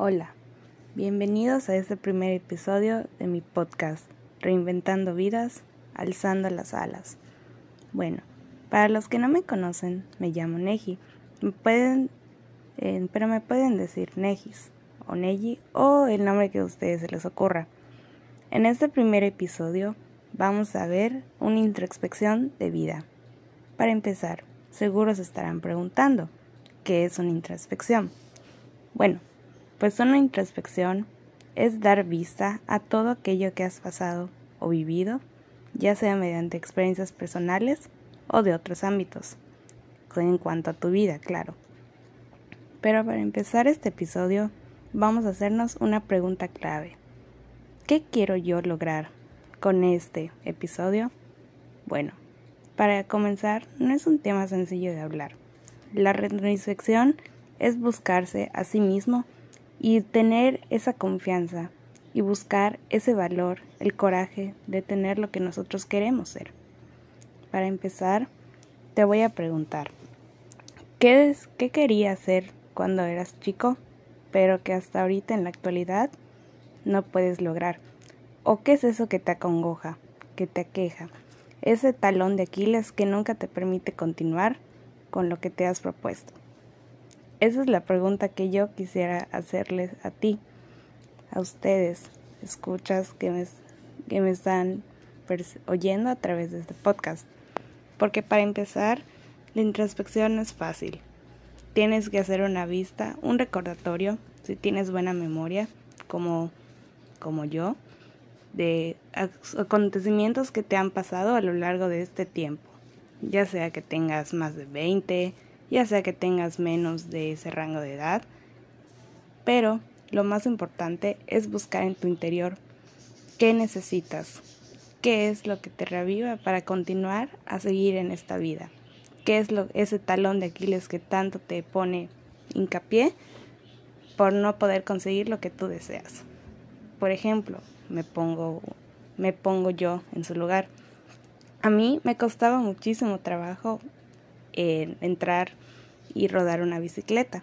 Hola, bienvenidos a este primer episodio de mi podcast, Reinventando Vidas, Alzando las Alas. Bueno, para los que no me conocen, me llamo Neji, pueden, eh, pero me pueden decir Nejis o Neji o el nombre que a ustedes se les ocurra. En este primer episodio vamos a ver una introspección de vida. Para empezar, seguro se estarán preguntando, ¿qué es una introspección? Bueno, pues una introspección es dar vista a todo aquello que has pasado o vivido, ya sea mediante experiencias personales o de otros ámbitos, en cuanto a tu vida, claro. Pero para empezar este episodio, vamos a hacernos una pregunta clave. ¿Qué quiero yo lograr con este episodio? Bueno, para comenzar, no es un tema sencillo de hablar. La retroinspección es buscarse a sí mismo y tener esa confianza y buscar ese valor, el coraje de tener lo que nosotros queremos ser. Para empezar, te voy a preguntar, ¿qué, es, qué querías ser cuando eras chico, pero que hasta ahorita en la actualidad no puedes lograr? ¿O qué es eso que te acongoja, que te aqueja? Ese talón de Aquiles que nunca te permite continuar con lo que te has propuesto. Esa es la pregunta que yo quisiera hacerles a ti, a ustedes, escuchas que me, que me están oyendo a través de este podcast. Porque para empezar, la introspección es fácil. Tienes que hacer una vista, un recordatorio, si tienes buena memoria, como, como yo, de acontecimientos que te han pasado a lo largo de este tiempo. Ya sea que tengas más de 20, ya sea que tengas menos de ese rango de edad. Pero lo más importante es buscar en tu interior qué necesitas, qué es lo que te reviva para continuar a seguir en esta vida, qué es lo, ese talón de Aquiles que tanto te pone hincapié por no poder conseguir lo que tú deseas. Por ejemplo, me pongo, me pongo yo en su lugar. A mí me costaba muchísimo trabajo entrar y rodar una bicicleta.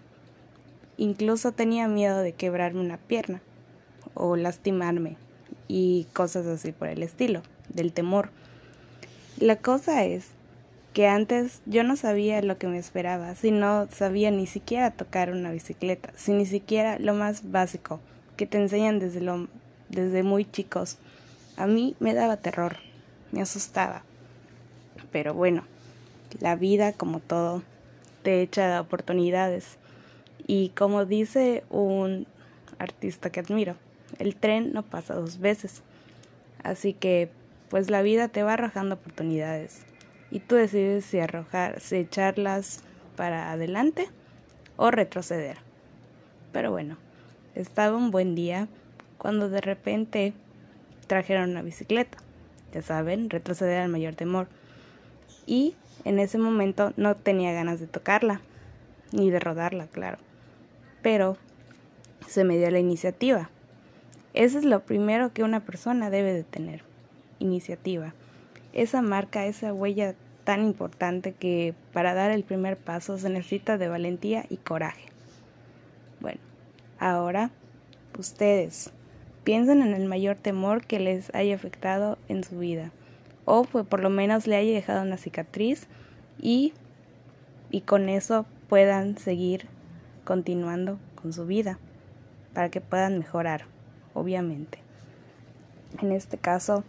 Incluso tenía miedo de quebrarme una pierna o lastimarme y cosas así por el estilo, del temor. La cosa es que antes yo no sabía lo que me esperaba, si no sabía ni siquiera tocar una bicicleta, si ni siquiera lo más básico que te enseñan desde, lo, desde muy chicos. A mí me daba terror, me asustaba. Pero bueno, la vida, como todo, te echa de oportunidades. Y como dice un artista que admiro, el tren no pasa dos veces. Así que, pues la vida te va arrojando oportunidades. Y tú decides si arrojar, si echarlas para adelante o retroceder. Pero bueno, estaba un buen día cuando de repente trajeron una bicicleta. Ya saben, retroceder al mayor temor. Y en ese momento no tenía ganas de tocarla, ni de rodarla, claro. Pero se me dio la iniciativa. Eso es lo primero que una persona debe de tener, iniciativa. Esa marca, esa huella tan importante que para dar el primer paso se necesita de valentía y coraje. Bueno, ahora ustedes piensen en el mayor temor que les haya afectado en su vida o pues por lo menos le haya dejado una cicatriz y, y con eso puedan seguir continuando con su vida para que puedan mejorar, obviamente. En este caso,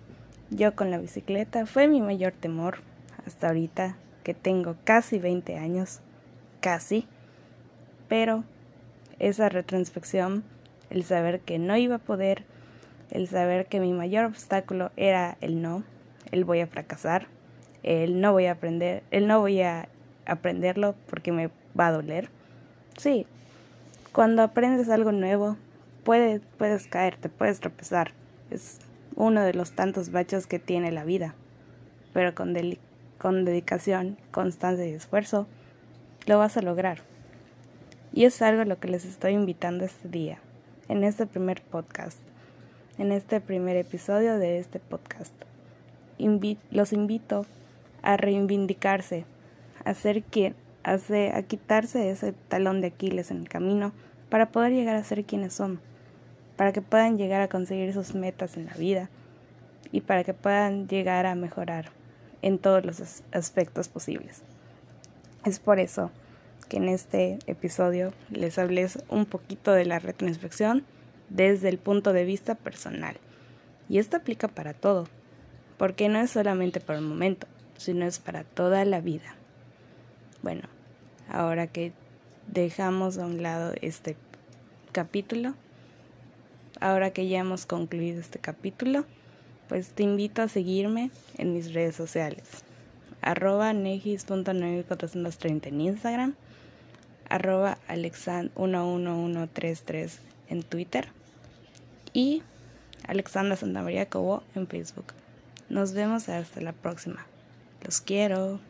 yo con la bicicleta fue mi mayor temor hasta ahorita que tengo casi 20 años, casi, pero esa retroinspección, el saber que no iba a poder, el saber que mi mayor obstáculo era el no, el voy a fracasar, el no voy a aprender, el no voy a aprenderlo porque me va a doler. Sí, cuando aprendes algo nuevo, puedes, puedes caerte, puedes tropezar. Es uno de los tantos baches que tiene la vida. Pero con, con dedicación, constancia y esfuerzo, lo vas a lograr. Y es algo a lo que les estoy invitando este día, en este primer podcast, en este primer episodio de este podcast los invito a reivindicarse, a ser quien, a, a quitarse ese talón de Aquiles en el camino para poder llegar a ser quienes son, para que puedan llegar a conseguir sus metas en la vida y para que puedan llegar a mejorar en todos los aspectos posibles. Es por eso que en este episodio les hablé un poquito de la retroinspección desde el punto de vista personal. Y esto aplica para todo, porque no es solamente para el momento, sino es para toda la vida. Bueno, ahora que dejamos a un lado este capítulo, ahora que ya hemos concluido este capítulo, pues te invito a seguirme en mis redes sociales. Arroba negis.9430 en Instagram, arroba alexand11133 en Twitter y Alexandra Santamaría Cobo en Facebook. Nos vemos hasta la próxima. Los quiero.